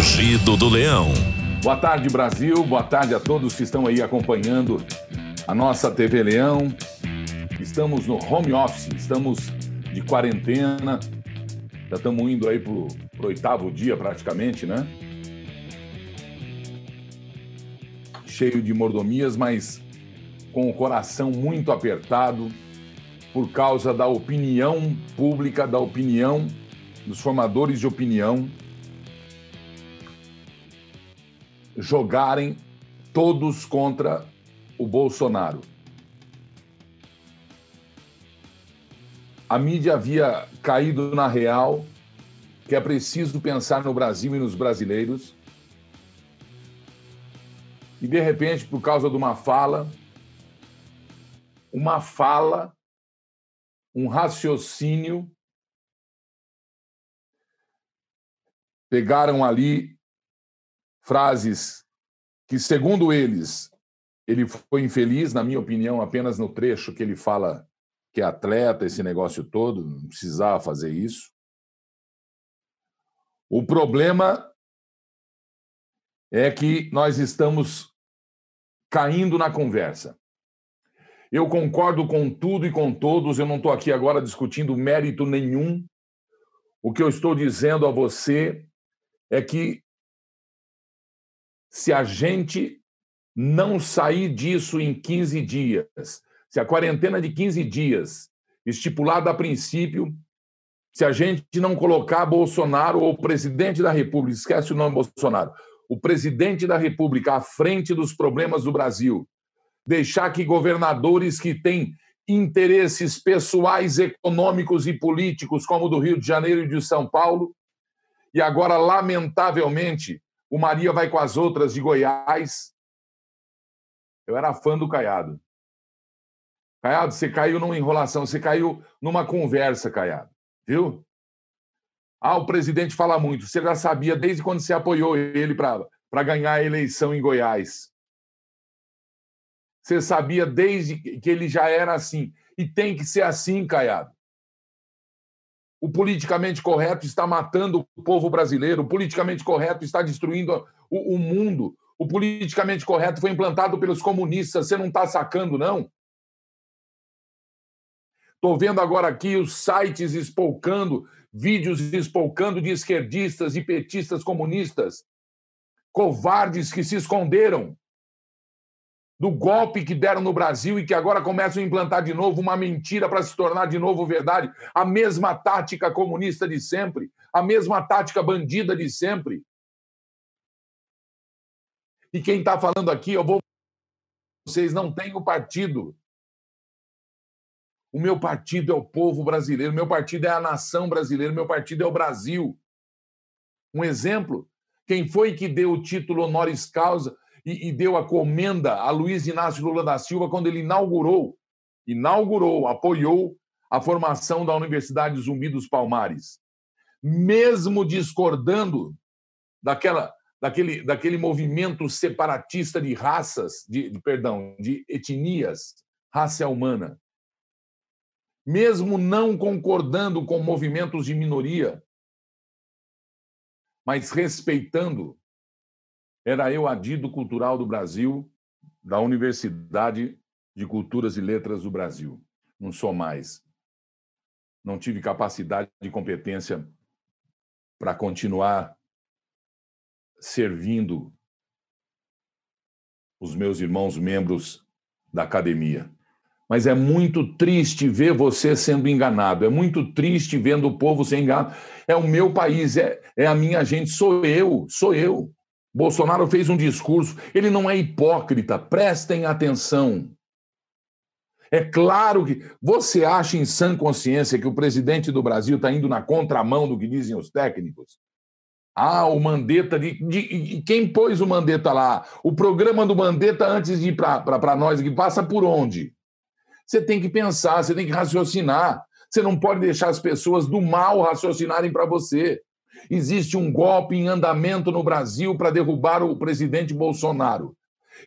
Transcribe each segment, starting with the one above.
Rugido do Leão. Boa tarde, Brasil. Boa tarde a todos que estão aí acompanhando a nossa TV Leão. Estamos no home office, estamos de quarentena. Já estamos indo aí pro, pro oitavo dia praticamente, né? Cheio de mordomias, mas com o coração muito apertado por causa da opinião pública, da opinião dos formadores de opinião jogarem todos contra o Bolsonaro. A mídia havia caído na real que é preciso pensar no Brasil e nos brasileiros. E de repente, por causa de uma fala, uma fala, um raciocínio, pegaram ali frases que, segundo eles, ele foi infeliz, na minha opinião, apenas no trecho que ele fala que é atleta, esse negócio todo, não precisava fazer isso. O problema é que nós estamos caindo na conversa. Eu concordo com tudo e com todos, eu não estou aqui agora discutindo mérito nenhum. O que eu estou dizendo a você é que se a gente não sair disso em 15 dias, se a quarentena de 15 dias, estipulada a princípio, se a gente não colocar Bolsonaro ou o presidente da República, esquece o nome Bolsonaro, o presidente da República à frente dos problemas do Brasil, deixar que governadores que têm interesses pessoais, econômicos e políticos, como o do Rio de Janeiro e de São Paulo, e agora, lamentavelmente, o Maria vai com as outras de Goiás. Eu era fã do Caiado. Caiado, você caiu numa enrolação, você caiu numa conversa, Caiado. Viu? Ah, o presidente fala muito. Você já sabia desde quando você apoiou ele para ganhar a eleição em Goiás. Você sabia desde que ele já era assim. E tem que ser assim, Caiado. O politicamente correto está matando o povo brasileiro, o politicamente correto está destruindo o, o mundo. O politicamente correto foi implantado pelos comunistas. Você não está sacando, não? Estou vendo agora aqui os sites espolcando, vídeos espolcando de esquerdistas e petistas comunistas, covardes que se esconderam do golpe que deram no Brasil e que agora começam a implantar de novo uma mentira para se tornar de novo verdade. A mesma tática comunista de sempre, a mesma tática bandida de sempre. E quem está falando aqui, eu vou. Vocês não têm o partido. O meu partido é o povo brasileiro, meu partido é a nação brasileira, meu partido é o Brasil. Um exemplo: quem foi que deu o título honoris causa e, e deu a comenda a Luiz Inácio Lula da Silva quando ele inaugurou, inaugurou, apoiou a formação da Universidade Zumbi dos Palmares. Mesmo discordando daquela, daquele, daquele movimento separatista de raças, de, de perdão, de etnias, raça humana. Mesmo não concordando com movimentos de minoria, mas respeitando era eu adido cultural do Brasil, da Universidade de Culturas e Letras do Brasil. Não sou mais. Não tive capacidade de competência para continuar servindo os meus irmãos membros da academia. Mas é muito triste ver você sendo enganado, é muito triste vendo o povo ser enganado. É o meu país, é, é a minha gente, sou eu, sou eu. Bolsonaro fez um discurso, ele não é hipócrita, prestem atenção. É claro que você acha em sã consciência que o presidente do Brasil está indo na contramão do que dizem os técnicos? Ah, o Mandetta. De, de, quem pôs o Mandetta lá? O programa do Mandetta, antes de ir para nós, que passa por onde? Você tem que pensar, você tem que raciocinar. Você não pode deixar as pessoas do mal raciocinarem para você. Existe um golpe em andamento no Brasil para derrubar o presidente Bolsonaro.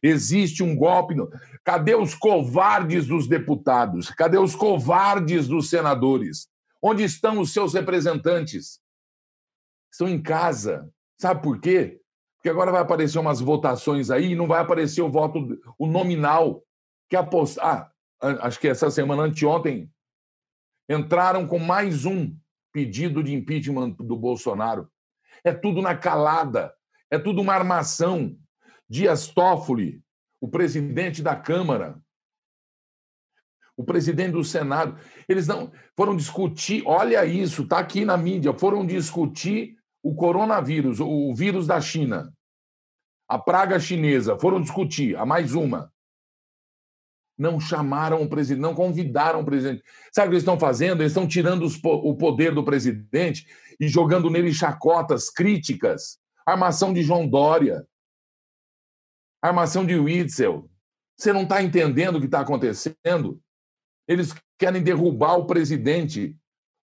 Existe um golpe. No... Cadê os covardes dos deputados? Cadê os covardes dos senadores? Onde estão os seus representantes? Estão em casa, Sabe por quê? Porque agora vai aparecer umas votações aí e não vai aparecer o voto, o nominal. Que apost... Ah, acho que essa semana, anteontem, entraram com mais um pedido de impeachment do Bolsonaro. É tudo na calada, é tudo uma armação. Dias Toffoli, o presidente da Câmara, o presidente do Senado, eles não foram discutir, olha isso, está aqui na mídia, foram discutir o coronavírus, o vírus da China, a praga chinesa, foram discutir, a mais uma. Não chamaram o presidente, não convidaram o presidente. Sabe o que eles estão fazendo? Eles estão tirando o poder do presidente e jogando nele chacotas, críticas. Armação de João Dória. Armação de Witzel. Você não está entendendo o que está acontecendo? Eles querem derrubar o presidente.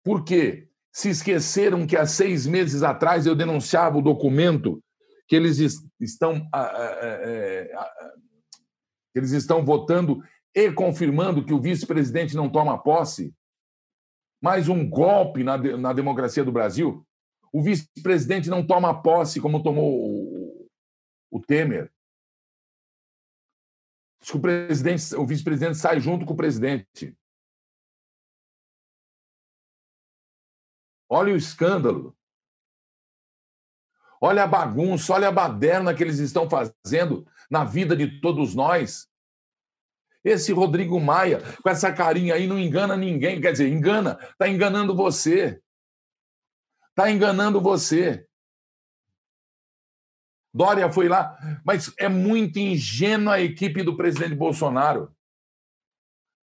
Por quê? Se esqueceram que há seis meses atrás eu denunciava o documento que eles estão, eles estão votando e confirmando que o vice-presidente não toma posse. Mais um golpe na, na democracia do Brasil. O vice-presidente não toma posse como tomou o, o Temer. O presidente, o vice-presidente sai junto com o presidente. Olha o escândalo. Olha a bagunça, olha a baderna que eles estão fazendo na vida de todos nós. Esse Rodrigo Maia, com essa carinha aí, não engana ninguém. Quer dizer, engana, está enganando você. Está enganando você. Dória foi lá, mas é muito ingênua a equipe do presidente Bolsonaro.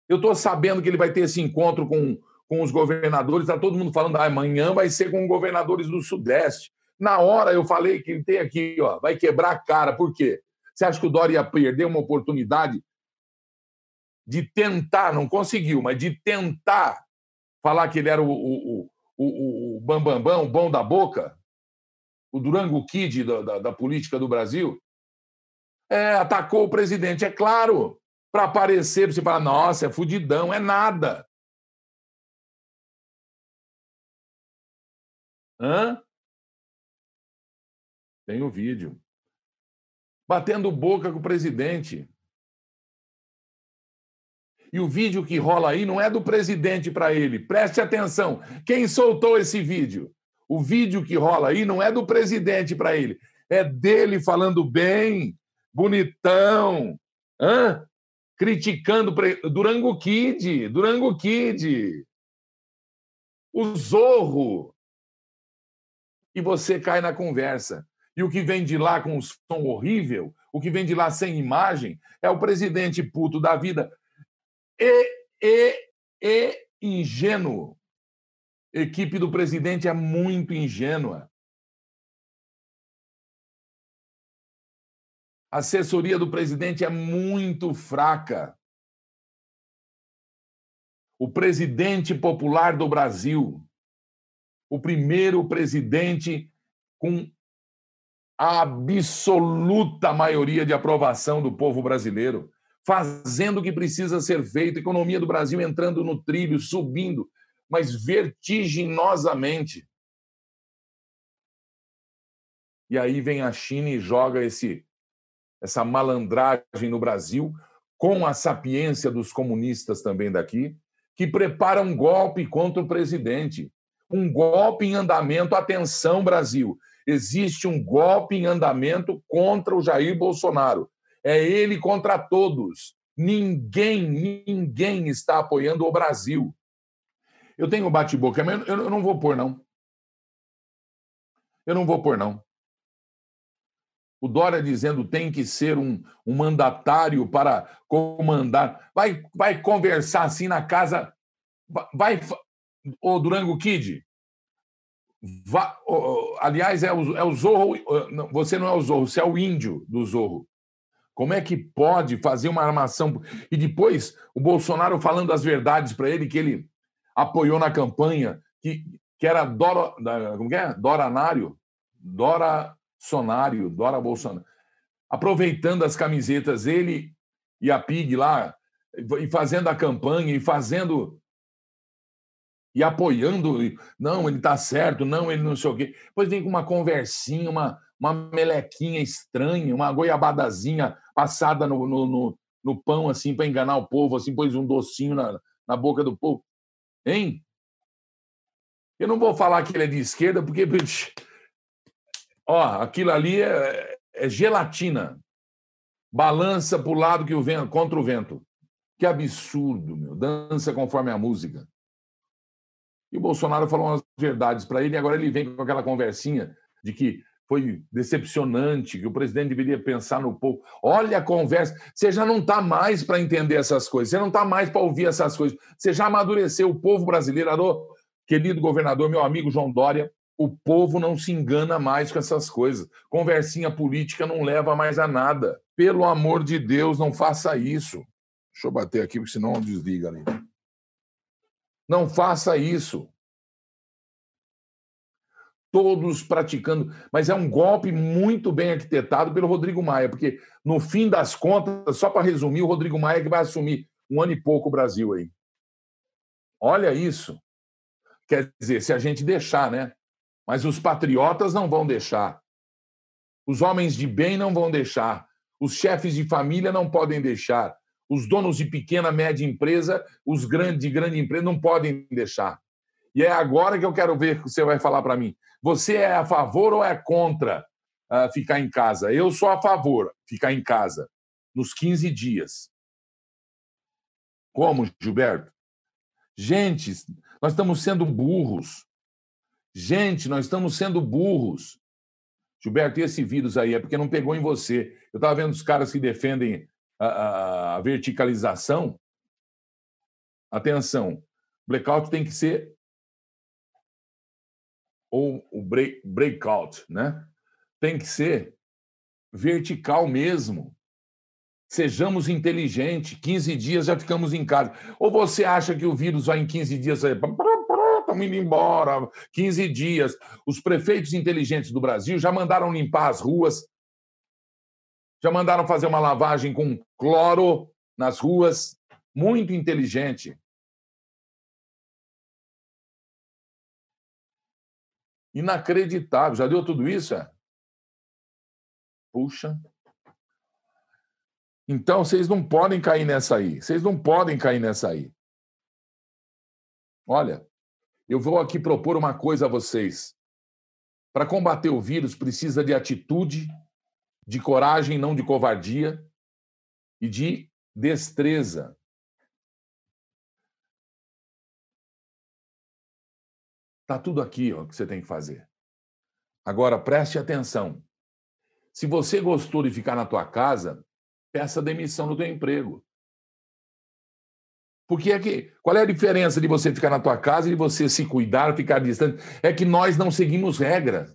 Eu estou sabendo que ele vai ter esse encontro com, com os governadores, está todo mundo falando, ah, amanhã vai ser com governadores do Sudeste. Na hora eu falei que tem aqui, ó, vai quebrar a cara. Por quê? Você acha que o Dória ia perder uma oportunidade de tentar, não conseguiu, mas de tentar falar que ele era o, o, o, o, bambambam, bam, bam, o bom da boca? o Durango Kid da, da, da política do Brasil, é, atacou o presidente. É claro, para aparecer, para você falar, nossa, é fudidão, é nada. Hã? Tem o vídeo. Batendo boca com o presidente. E o vídeo que rola aí não é do presidente para ele. Preste atenção. Quem soltou esse vídeo? O vídeo que rola aí não é do presidente para ele, é dele falando bem, bonitão, hã? criticando Durango Kid, Durango Kid, o Zorro. E você cai na conversa. E o que vem de lá com um som horrível, o que vem de lá sem imagem, é o presidente puto da vida e, e, e ingênuo equipe do presidente é muito ingênua. A assessoria do presidente é muito fraca. O presidente popular do Brasil, o primeiro presidente com a absoluta maioria de aprovação do povo brasileiro, fazendo o que precisa ser feito, economia do Brasil entrando no trilho, subindo, mas vertiginosamente. E aí vem a China e joga esse essa malandragem no Brasil, com a sapiência dos comunistas também daqui, que prepara um golpe contra o presidente. Um golpe em andamento. Atenção, Brasil! Existe um golpe em andamento contra o Jair Bolsonaro. É ele contra todos. Ninguém, ninguém está apoiando o Brasil. Eu tenho bate-boca, mas eu não vou pôr, não. Eu não vou pôr, não. O Dória dizendo tem que ser um, um mandatário para comandar. Vai, vai conversar assim na casa. Vai. O Durango Kid. Vai, aliás, é o, é o Zorro. Você não é o Zorro, você é o índio do Zorro. Como é que pode fazer uma armação? E depois o Bolsonaro falando as verdades para ele, que ele apoiou na campanha, que, que era Dora, como é? Dora Nário, Dora Sonário, Dora Bolsonaro. Aproveitando as camisetas, ele e a PIG lá, e fazendo a campanha, e fazendo. E apoiando, não, ele está certo, não, ele não sei o quê. Depois vem com uma conversinha, uma, uma melequinha estranha, uma goiabadazinha passada no, no, no, no pão, assim, para enganar o povo, assim, pôs um docinho na, na boca do povo. Hein? Eu não vou falar que ele é de esquerda, porque. Ó, aquilo ali é, é gelatina. Balança para o lado que o vento, contra o vento. Que absurdo, meu. Dança conforme a música. E o Bolsonaro falou umas verdades para ele, e agora ele vem com aquela conversinha de que foi decepcionante, que o presidente deveria pensar no povo. Olha a conversa, você já não está mais para entender essas coisas, você não está mais para ouvir essas coisas, você já amadureceu o povo brasileiro. Alô, querido governador, meu amigo João Dória, o povo não se engana mais com essas coisas. Conversinha política não leva mais a nada. Pelo amor de Deus, não faça isso. Deixa eu bater aqui, porque senão desliga ali. Não faça isso. Todos praticando, mas é um golpe muito bem arquitetado pelo Rodrigo Maia, porque no fim das contas, só para resumir, o Rodrigo Maia é que vai assumir um ano e pouco o Brasil aí. Olha isso. Quer dizer, se a gente deixar, né? Mas os patriotas não vão deixar. Os homens de bem não vão deixar. Os chefes de família não podem deixar. Os donos de pequena, média empresa, os grandes de grande empresa não podem deixar. E é agora que eu quero ver o que você vai falar para mim. Você é a favor ou é contra uh, ficar em casa? Eu sou a favor ficar em casa nos 15 dias. Como, Gilberto? Gente, nós estamos sendo burros. Gente, nós estamos sendo burros. Gilberto, e esse vírus aí? É porque não pegou em você. Eu estava vendo os caras que defendem a, a, verticalização. Atenção, blackout tem que ser ou o break, breakout, né? Tem que ser vertical mesmo. Sejamos inteligentes. 15 dias já ficamos em casa. Ou você acha que o vírus vai em 15 dias? Estamos indo embora. 15 dias. Os prefeitos inteligentes do Brasil já mandaram limpar as ruas, já mandaram fazer uma lavagem com cloro nas ruas. Muito inteligente. Inacreditável. Já deu tudo isso? É? Puxa. Então, vocês não podem cair nessa aí. Vocês não podem cair nessa aí. Olha, eu vou aqui propor uma coisa a vocês. Para combater o vírus, precisa de atitude, de coragem, não de covardia, e de destreza. Está tudo aqui ó, que você tem que fazer. Agora, preste atenção. Se você gostou de ficar na tua casa, peça demissão do teu emprego. Porque é que qual é a diferença de você ficar na tua casa e de você se cuidar, ficar distante? É que nós não seguimos regras.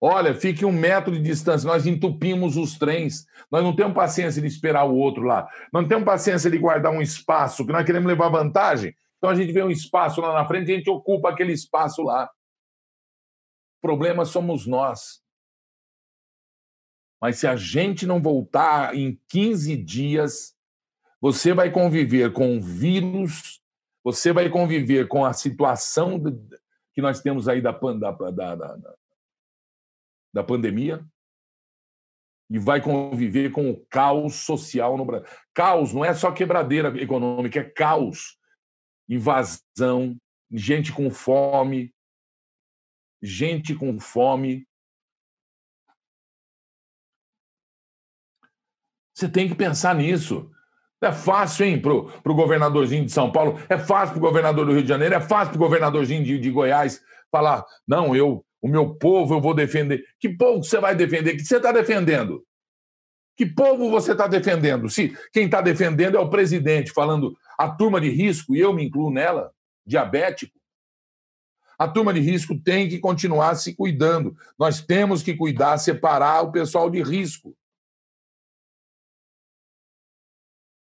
Olha, fique um metro de distância, nós entupimos os trens, nós não temos paciência de esperar o outro lá, nós não temos paciência de guardar um espaço, que nós queremos levar vantagem, então a gente vê um espaço lá na frente e a gente ocupa aquele espaço lá. O problema somos nós. Mas se a gente não voltar em 15 dias, você vai conviver com o vírus, você vai conviver com a situação que nós temos aí da, da, da, da, da pandemia e vai conviver com o caos social no Brasil. Caos não é só quebradeira econômica, é caos invasão, gente com fome, gente com fome. Você tem que pensar nisso. É fácil, hein, para o governadorzinho de São Paulo, é fácil para o governador do Rio de Janeiro, é fácil para o governadorzinho de, de Goiás falar: não, eu, o meu povo eu vou defender. Que povo você vai defender? Que você está defendendo? Que povo você está defendendo? Se quem está defendendo é o presidente, falando a turma de risco, e eu me incluo nela, diabético, a turma de risco tem que continuar se cuidando. Nós temos que cuidar, separar o pessoal de risco.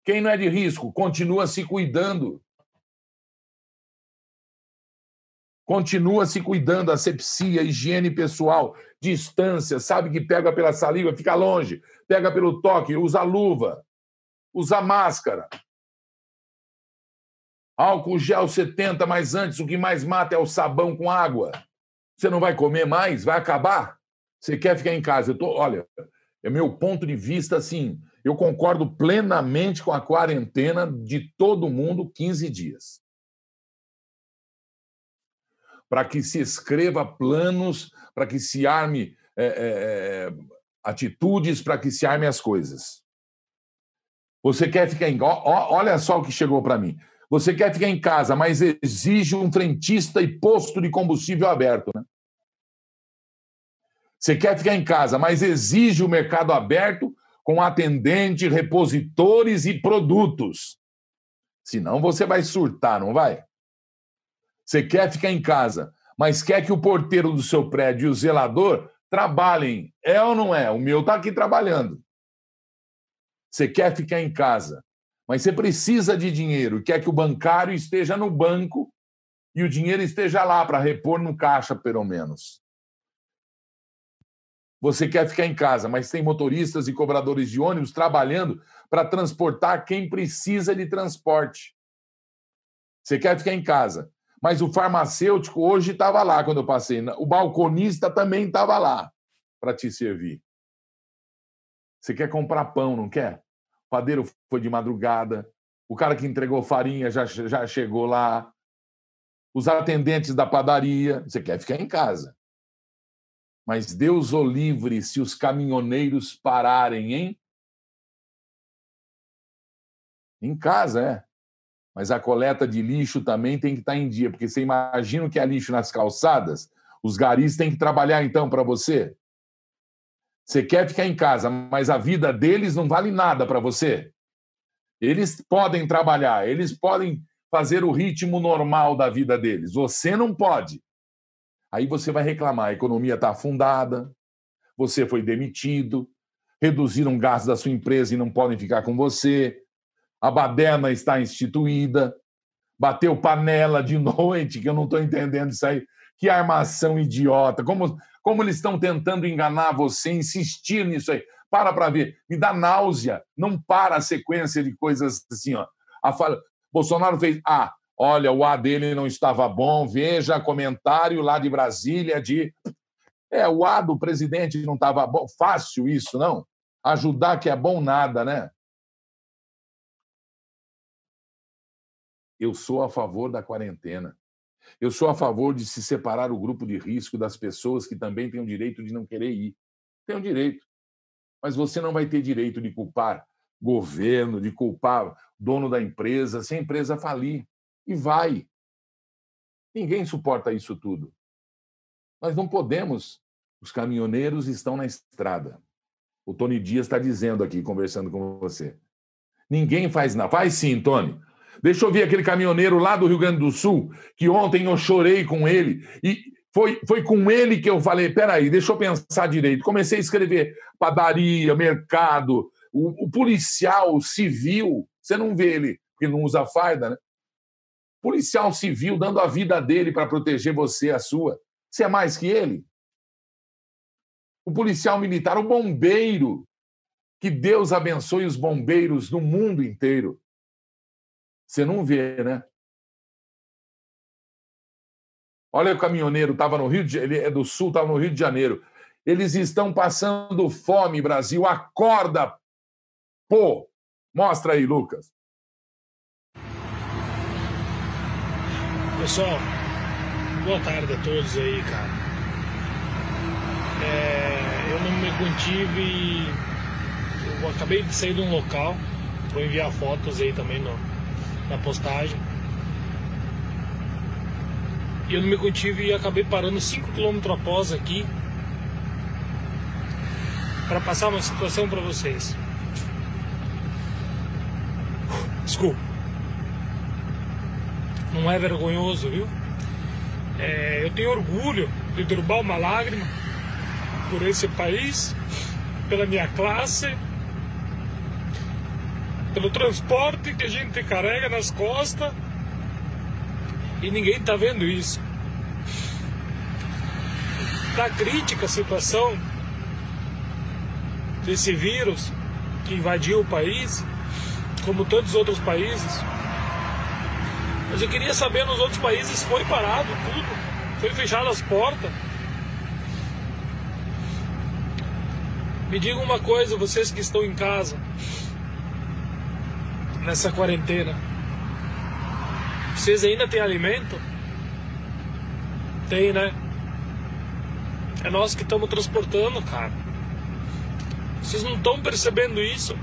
Quem não é de risco, continua se cuidando. Continua se cuidando, asepsia, higiene pessoal, distância, sabe que pega pela saliva, fica longe, pega pelo toque, usa luva, usa máscara. Álcool gel 70, mas antes o que mais mata é o sabão com água. Você não vai comer mais? Vai acabar? Você quer ficar em casa? Eu tô, olha, é meu ponto de vista assim. Eu concordo plenamente com a quarentena de todo mundo 15 dias. Para que se escreva planos, para que se arme é, é, atitudes, para que se arme as coisas. Você quer ficar em. Olha só o que chegou para mim. Você quer ficar em casa, mas exige um frentista e posto de combustível aberto. Né? Você quer ficar em casa, mas exige o mercado aberto com atendente, repositores e produtos. Senão você vai surtar, não vai? Você quer ficar em casa, mas quer que o porteiro do seu prédio e o zelador trabalhem. É ou não é? O meu está aqui trabalhando. Você quer ficar em casa, mas você precisa de dinheiro, quer que o bancário esteja no banco e o dinheiro esteja lá para repor no caixa, pelo menos. Você quer ficar em casa, mas tem motoristas e cobradores de ônibus trabalhando para transportar quem precisa de transporte. Você quer ficar em casa, mas o farmacêutico hoje estava lá quando eu passei. O balconista também estava lá para te servir. Você quer comprar pão, não quer? O padeiro foi de madrugada, o cara que entregou farinha já, já chegou lá, os atendentes da padaria. Você quer ficar em casa. Mas Deus o livre se os caminhoneiros pararem, hein? Em casa, é. Mas a coleta de lixo também tem que estar em dia, porque você imagina que é lixo nas calçadas, os garis têm que trabalhar então para você. Você quer ficar em casa, mas a vida deles não vale nada para você. Eles podem trabalhar, eles podem fazer o ritmo normal da vida deles. Você não pode. Aí você vai reclamar: a economia está afundada, você foi demitido, reduziram gastos da sua empresa e não podem ficar com você, a baderna está instituída, bateu panela de noite, que eu não estou entendendo isso aí. Que armação idiota! Como como eles estão tentando enganar você, insistir nisso aí. Para para ver. Me dá náusea. Não para a sequência de coisas assim, ó. A fala... Bolsonaro fez. Ah, olha, o A dele não estava bom. Veja comentário lá de Brasília de. É, o A do presidente não estava bom. Fácil isso, não? Ajudar que é bom nada, né? Eu sou a favor da quarentena. Eu sou a favor de se separar o grupo de risco das pessoas que também têm o direito de não querer ir. Tem o direito. Mas você não vai ter direito de culpar governo, de culpar dono da empresa, se a empresa falir. E vai. Ninguém suporta isso tudo. Nós não podemos. Os caminhoneiros estão na estrada. O Tony Dias está dizendo aqui, conversando com você. Ninguém faz nada. Faz sim, Tony. Deixa eu ver aquele caminhoneiro lá do Rio Grande do Sul, que ontem eu chorei com ele. E foi, foi com ele que eu falei: peraí, deixa eu pensar direito. Comecei a escrever padaria, mercado, o, o policial civil. Você não vê ele, porque não usa farda, né? Policial civil dando a vida dele para proteger você, a sua. Você é mais que ele? O policial militar, o bombeiro. Que Deus abençoe os bombeiros no mundo inteiro. Você não vê, né? Olha o caminhoneiro, estava no Rio de ele é do Sul, estava no Rio de Janeiro. Eles estão passando fome, Brasil. Acorda, pô! Mostra aí, Lucas. Pessoal, boa tarde a todos aí, cara. É, eu não me contive. Eu acabei de sair de um local. Vou enviar fotos aí também no, na postagem. E eu não me contive e acabei parando 5 km após aqui para passar uma situação para vocês. Desculpa. Não é vergonhoso, viu? É, eu tenho orgulho de derrubar uma lágrima por esse país, pela minha classe, pelo transporte que a gente carrega nas costas e ninguém está vendo isso. Está crítica a situação desse vírus que invadiu o país, como todos os outros países. Mas eu queria saber nos outros países foi parado tudo, foi fechado as portas. Me diga uma coisa, vocês que estão em casa, nessa quarentena, vocês ainda têm alimento? Tem, né? É nós que estamos transportando, cara. Vocês não estão percebendo isso?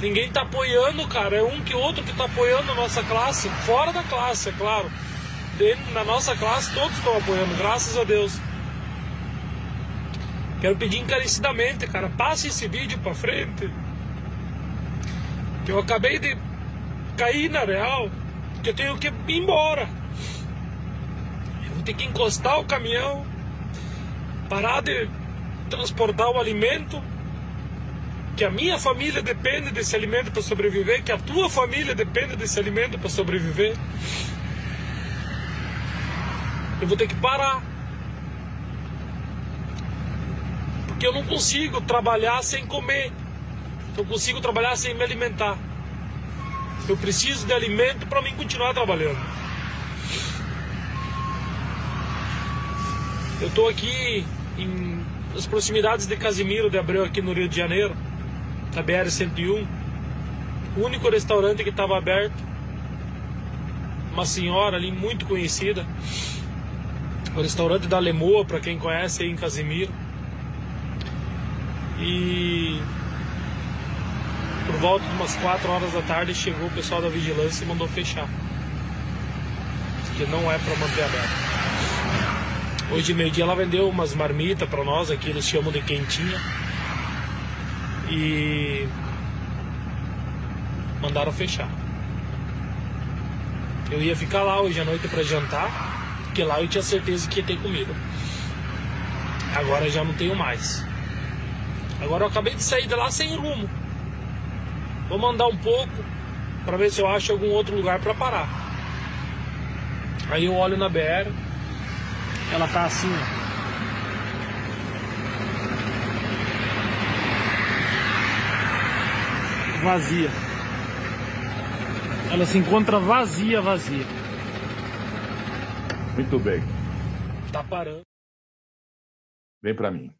Ninguém está apoiando, cara. É um que outro que está apoiando a nossa classe. Fora da classe, é claro. Dentro, na nossa classe, todos estão apoiando, graças a Deus. Quero pedir encarecidamente, cara, passe esse vídeo para frente. Que eu acabei de cair na real, que eu tenho que ir embora. Eu vou ter que encostar o caminhão, parar de transportar o alimento, que a minha família depende desse alimento para sobreviver, que a tua família depende desse alimento para sobreviver. Eu vou ter que parar. Porque eu não consigo trabalhar sem comer. Não consigo trabalhar sem me alimentar. Eu preciso de alimento para mim continuar trabalhando. Eu estou aqui em, nas proximidades de Casimiro de Abreu, aqui no Rio de Janeiro, na BR-101. O único restaurante que estava aberto. Uma senhora ali muito conhecida. O restaurante da Lemoa, para quem conhece aí em Casimiro. E por volta de umas 4 horas da tarde chegou o pessoal da vigilância e mandou fechar. Que não é para manter aberto. Hoje de meio-dia ela vendeu umas marmitas para nós, aqui eles chamam de quentinha. E mandaram fechar. Eu ia ficar lá hoje à noite para jantar, porque lá eu tinha certeza que ia ter comida. Agora já não tenho mais. Agora eu acabei de sair de lá sem rumo. Vou mandar um pouco para ver se eu acho algum outro lugar para parar. Aí eu olho na BR, ela tá assim, ó. Vazia. Ela se encontra vazia, vazia. Muito bem. Tá parando. Vem para mim.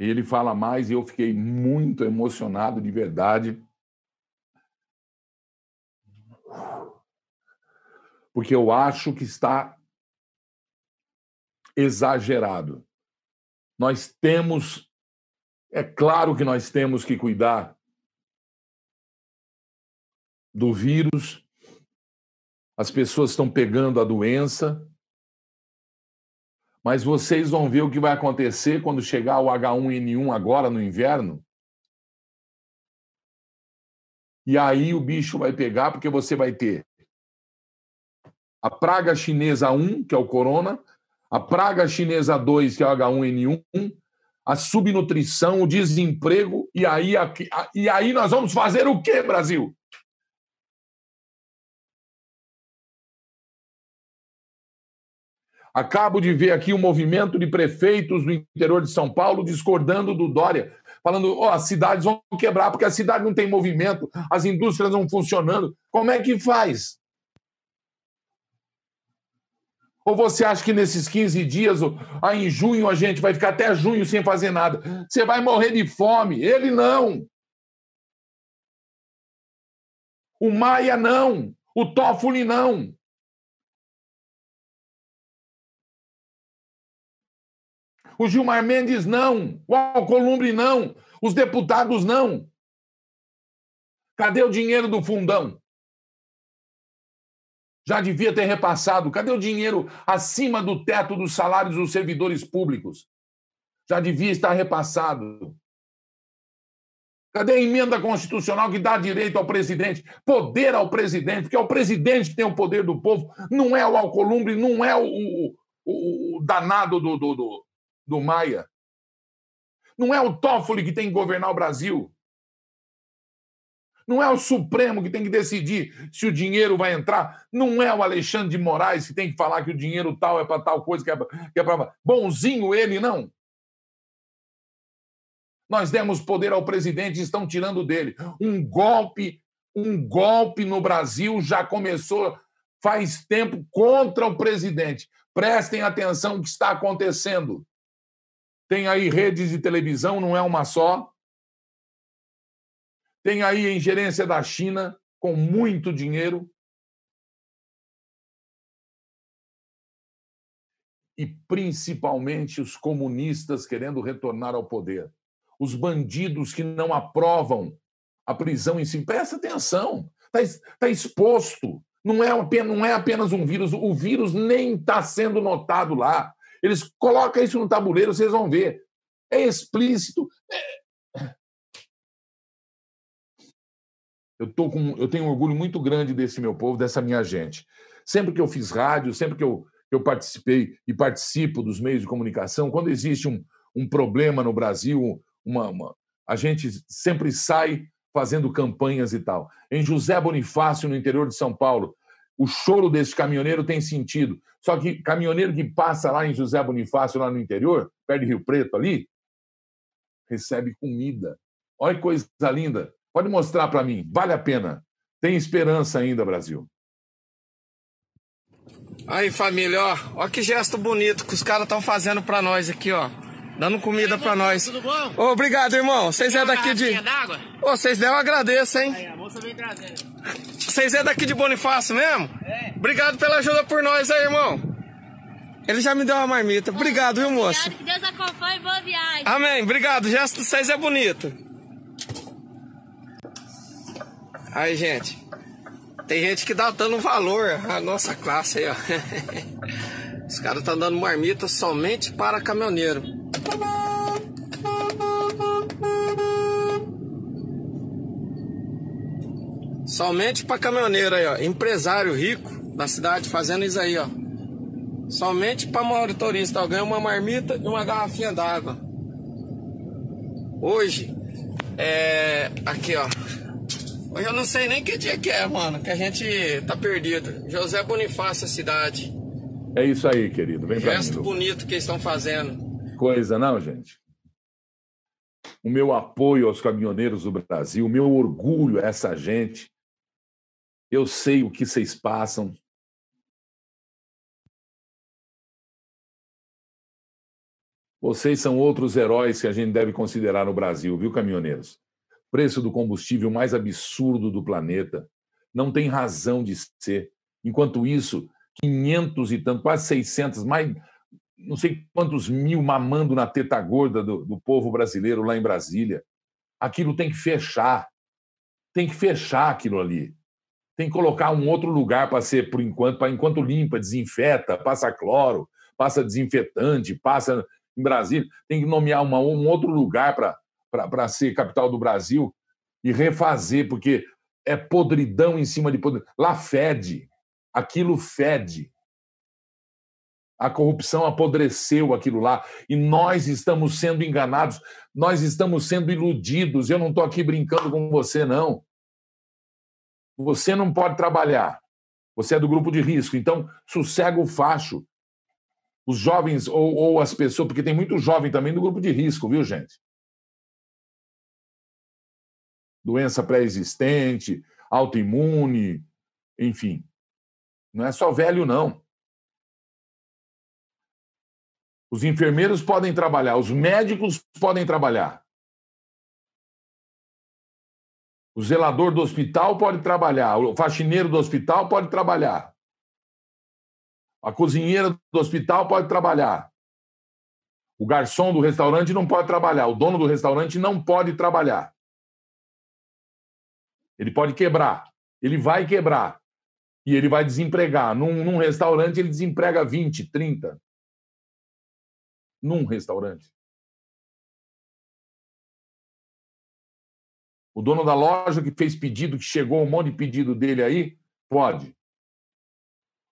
Ele fala mais e eu fiquei muito emocionado de verdade. Porque eu acho que está exagerado. Nós temos, é claro que nós temos que cuidar do vírus, as pessoas estão pegando a doença, mas vocês vão ver o que vai acontecer quando chegar o H1N1 agora no inverno. E aí o bicho vai pegar, porque você vai ter a praga chinesa 1, que é o corona, a praga chinesa 2, que é o H1N1, a subnutrição, o desemprego, e aí, e aí nós vamos fazer o quê, Brasil? Acabo de ver aqui um movimento de prefeitos do interior de São Paulo discordando do Dória, falando: oh, as cidades vão quebrar porque a cidade não tem movimento, as indústrias não funcionando. Como é que faz? Ou você acha que nesses 15 dias, aí em junho, a gente vai ficar até junho sem fazer nada? Você vai morrer de fome. Ele não. O Maia não. O Toffoli não. O Gilmar Mendes não. O Alcolumbre não. Os deputados não. Cadê o dinheiro do fundão? Já devia ter repassado. Cadê o dinheiro acima do teto dos salários dos servidores públicos? Já devia estar repassado. Cadê a emenda constitucional que dá direito ao presidente, poder ao presidente, porque é o presidente que tem o poder do povo, não é o Alcolumbre, não é o, o, o danado do, do, do, do Maia. Não é o Toffoli que tem que governar o Brasil. Não é o Supremo que tem que decidir se o dinheiro vai entrar. Não é o Alexandre de Moraes que tem que falar que o dinheiro tal é para tal coisa, que é para. É Bonzinho ele, não. Nós demos poder ao presidente e estão tirando dele. Um golpe, um golpe no Brasil já começou faz tempo contra o presidente. Prestem atenção no que está acontecendo. Tem aí redes de televisão, não é uma só. Tem aí a ingerência da China com muito dinheiro. E principalmente os comunistas querendo retornar ao poder. Os bandidos que não aprovam a prisão em si. Presta atenção, está tá exposto. Não é, apenas, não é apenas um vírus, o vírus nem está sendo notado lá. Eles colocam isso no tabuleiro, vocês vão ver. É explícito. É... Eu, tô com, eu tenho um orgulho muito grande desse meu povo, dessa minha gente. Sempre que eu fiz rádio, sempre que eu, eu participei e participo dos meios de comunicação, quando existe um, um problema no Brasil, uma, uma, a gente sempre sai fazendo campanhas e tal. Em José Bonifácio, no interior de São Paulo, o choro desse caminhoneiro tem sentido. Só que caminhoneiro que passa lá em José Bonifácio, lá no interior, perto de Rio Preto ali, recebe comida. Olha que coisa linda. Pode mostrar para mim. Vale a pena. Tem esperança ainda, Brasil. Aí, família, ó. Ó que gesto bonito que os caras estão fazendo para nós aqui, ó. Dando comida para nós. Tudo bom? Ô, obrigado, irmão. Vocês é daqui de. Ô, vocês deram, eu agradeço, hein? Aí, a moça vem trazendo. Vocês é daqui de Bonifácio mesmo? É. Obrigado pela ajuda por nós aí, irmão. Ele já me deu uma marmita. Obrigado, viu, moço? Obrigado, que Deus acompanhe boa viagem. Amém. Obrigado. O gesto de vocês é bonito. Aí, gente. Tem gente que dá dando valor à nossa classe aí, ó. Os caras estão dando marmita somente para caminhoneiro. Somente para caminhoneiro aí, ó. Empresário rico da cidade fazendo isso aí, ó. Somente para motorista. Ganha uma marmita e uma garrafinha d'água. Hoje, é. Aqui, ó. Hoje eu não sei nem que dia que é, mano, que a gente tá perdido. José Bonifácio, a cidade. É isso aí, querido. Vem pra Gesto mim, bonito que eles estão fazendo coisa, não, gente? O meu apoio aos caminhoneiros do Brasil, o meu orgulho a essa gente. Eu sei o que vocês passam. Vocês são outros heróis que a gente deve considerar no Brasil, viu, caminhoneiros? Preço do combustível mais absurdo do planeta. Não tem razão de ser. Enquanto isso, 500 e tanto, quase 600, mais não sei quantos mil mamando na teta gorda do, do povo brasileiro lá em Brasília. Aquilo tem que fechar. Tem que fechar aquilo ali. Tem que colocar um outro lugar para ser, por enquanto, para enquanto limpa, desinfeta, passa cloro, passa desinfetante, passa em Brasília. Tem que nomear uma, um outro lugar para ser capital do Brasil e refazer, porque é podridão em cima de podridão. Lá fede. Aquilo fede. A corrupção apodreceu aquilo lá e nós estamos sendo enganados, nós estamos sendo iludidos. Eu não estou aqui brincando com você, não. Você não pode trabalhar. Você é do grupo de risco. Então, sossega o facho. Os jovens ou, ou as pessoas, porque tem muito jovem também do grupo de risco, viu, gente? Doença pré-existente, autoimune, enfim. Não é só velho, não. Os enfermeiros podem trabalhar, os médicos podem trabalhar. O zelador do hospital pode trabalhar, o faxineiro do hospital pode trabalhar. A cozinheira do hospital pode trabalhar. O garçom do restaurante não pode trabalhar, o dono do restaurante não pode trabalhar. Ele pode quebrar, ele vai quebrar e ele vai desempregar. Num, num restaurante, ele desemprega 20, 30 num restaurante. O dono da loja que fez pedido, que chegou um monte de pedido dele aí, pode.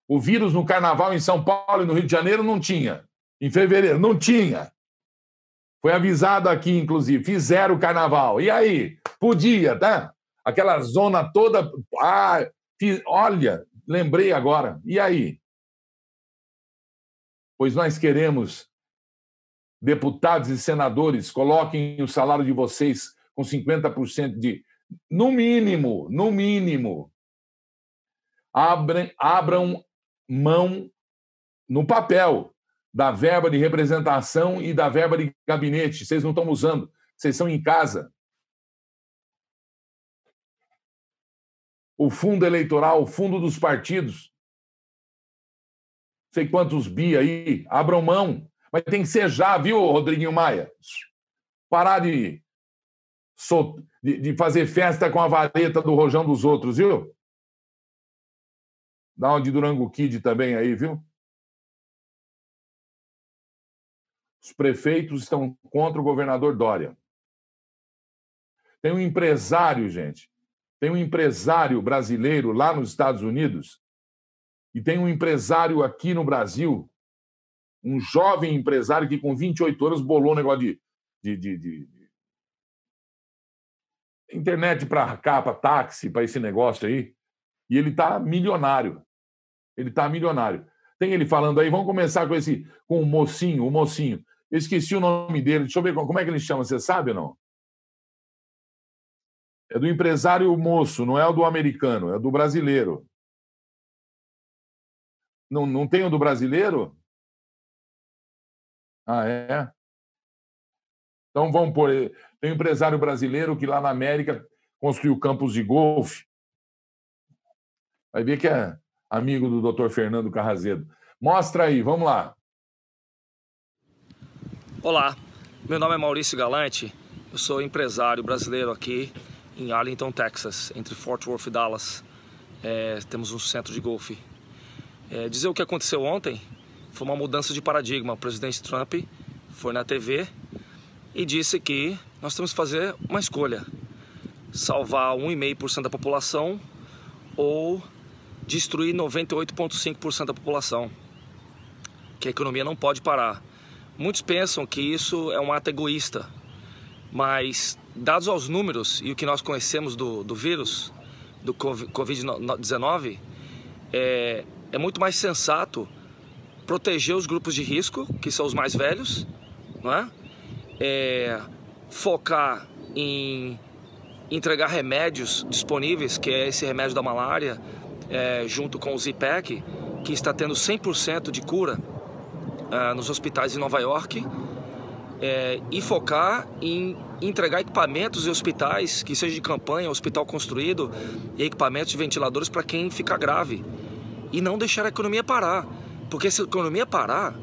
O vírus no carnaval em São Paulo e no Rio de Janeiro não tinha. Em fevereiro, não tinha. Foi avisado aqui, inclusive. Fizeram o carnaval. E aí? Podia, tá? Aquela zona toda. Ah, fiz... olha, lembrei agora. E aí? Pois nós queremos deputados e senadores, coloquem o salário de vocês com 50% de. No mínimo, no mínimo. Abram, abram mão no papel da verba de representação e da verba de gabinete. Vocês não estão usando, vocês estão em casa. O fundo eleitoral, o fundo dos partidos. Sei quantos bi aí, abram mão. Mas tem que ser já, viu, Rodriguinho Maia? Parar de, de fazer festa com a vareta do rojão dos outros, viu? Dá uma de Durango Kid também aí, viu? Os prefeitos estão contra o governador Dória. Tem um empresário, gente. Tem um empresário brasileiro lá nos Estados Unidos e tem um empresário aqui no Brasil, um jovem empresário que com 28 anos bolou um negócio de, de, de, de internet para cá, para táxi, para esse negócio aí. E ele está milionário. Ele está milionário. Tem ele falando aí, vamos começar com esse, com o mocinho, o mocinho. Eu esqueci o nome dele, deixa eu ver como é que ele chama, você sabe ou não? É do empresário moço, não é o do americano, é do brasileiro. Não, não tem o do brasileiro? Ah, é? Então vamos por. Tem um empresário brasileiro que lá na América construiu campos de golfe. Vai ver que é amigo do Dr. Fernando Carrazedo. Mostra aí, vamos lá. Olá, meu nome é Maurício Galante, eu sou empresário brasileiro aqui em Arlington, Texas, entre Fort Worth e Dallas. É, temos um centro de golfe. É, dizer o que aconteceu ontem foi uma mudança de paradigma. O presidente Trump foi na TV e disse que nós temos que fazer uma escolha: salvar 1,5% da população ou destruir 98,5% da população. Que a economia não pode parar. Muitos pensam que isso é um ato egoísta, mas dados aos números e o que nós conhecemos do, do vírus, do Covid-19, é, é muito mais sensato proteger os grupos de risco, que são os mais velhos, não é? É focar em entregar remédios disponíveis, que é esse remédio da malária, é, junto com o Z-Pack, que está tendo 100% de cura é, nos hospitais em Nova York, é, e focar em entregar equipamentos e hospitais, que seja de campanha, hospital construído, e equipamentos de ventiladores para quem fica grave. E não deixar a economia parar. Porque se a economia parar,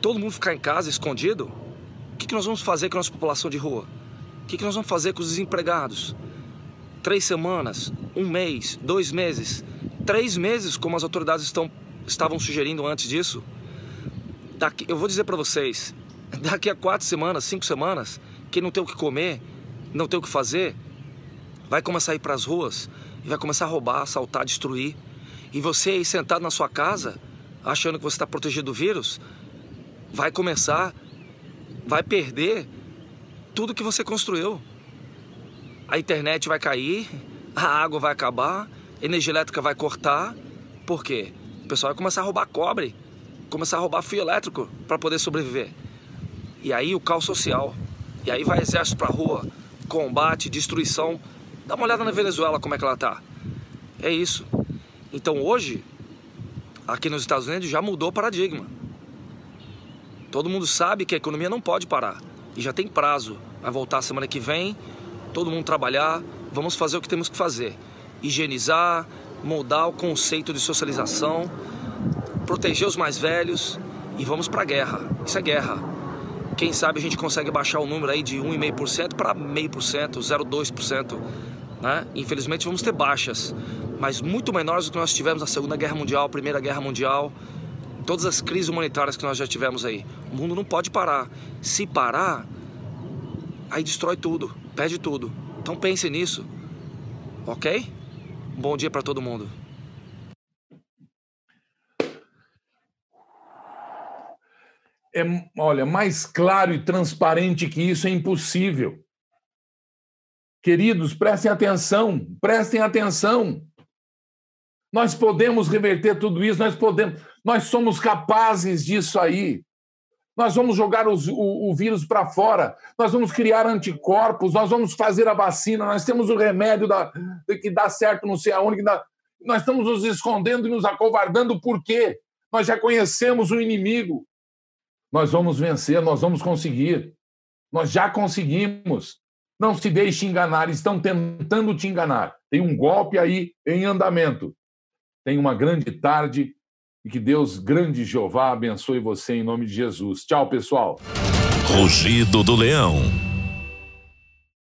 todo mundo ficar em casa escondido, que, que nós vamos fazer com a nossa população de rua? O que, que nós vamos fazer com os desempregados? três semanas, um mês, dois meses, três meses, como as autoridades estão, estavam sugerindo antes disso. Daqui, eu vou dizer para vocês, daqui a quatro semanas, cinco semanas, quem não tem o que comer, não tem o que fazer, vai começar a ir para as ruas e vai começar a roubar, assaltar, destruir. E você aí sentado na sua casa, achando que você está protegido do vírus, vai começar, vai perder tudo que você construiu a internet vai cair, a água vai acabar, a energia elétrica vai cortar. Por quê? O pessoal vai começar a roubar cobre, começar a roubar fio elétrico para poder sobreviver. E aí o caos social. E aí vai exército para rua, combate, destruição. Dá uma olhada na Venezuela como é que ela tá. É isso. Então hoje, aqui nos Estados Unidos já mudou o paradigma. Todo mundo sabe que a economia não pode parar. E já tem prazo. Vai voltar semana que vem todo mundo trabalhar, vamos fazer o que temos que fazer. Higienizar, moldar o conceito de socialização, proteger os mais velhos e vamos para a guerra. Isso é guerra. Quem sabe a gente consegue baixar o número aí de 1,5% para 0,5%, 0,2%. Né? Infelizmente vamos ter baixas, mas muito menores do que nós tivemos na Segunda Guerra Mundial, Primeira Guerra Mundial, todas as crises humanitárias que nós já tivemos aí. O mundo não pode parar. Se parar, aí destrói tudo perde tudo. Então pense nisso, ok? Bom dia para todo mundo. É, olha, mais claro e transparente que isso é impossível. Queridos, prestem atenção, prestem atenção. Nós podemos reverter tudo isso, nós podemos, nós somos capazes disso aí. Nós vamos jogar os, o, o vírus para fora, nós vamos criar anticorpos, nós vamos fazer a vacina, nós temos o remédio da, que dá certo não sei aonde, que dá, Nós estamos nos escondendo e nos acovardando por quê? Nós já conhecemos o inimigo. Nós vamos vencer, nós vamos conseguir. Nós já conseguimos. Não se deixe enganar, estão tentando te enganar. Tem um golpe aí em andamento. Tenha uma grande tarde e que Deus, grande Jeová, abençoe você em nome de Jesus. Tchau, pessoal. Rugido do Leão.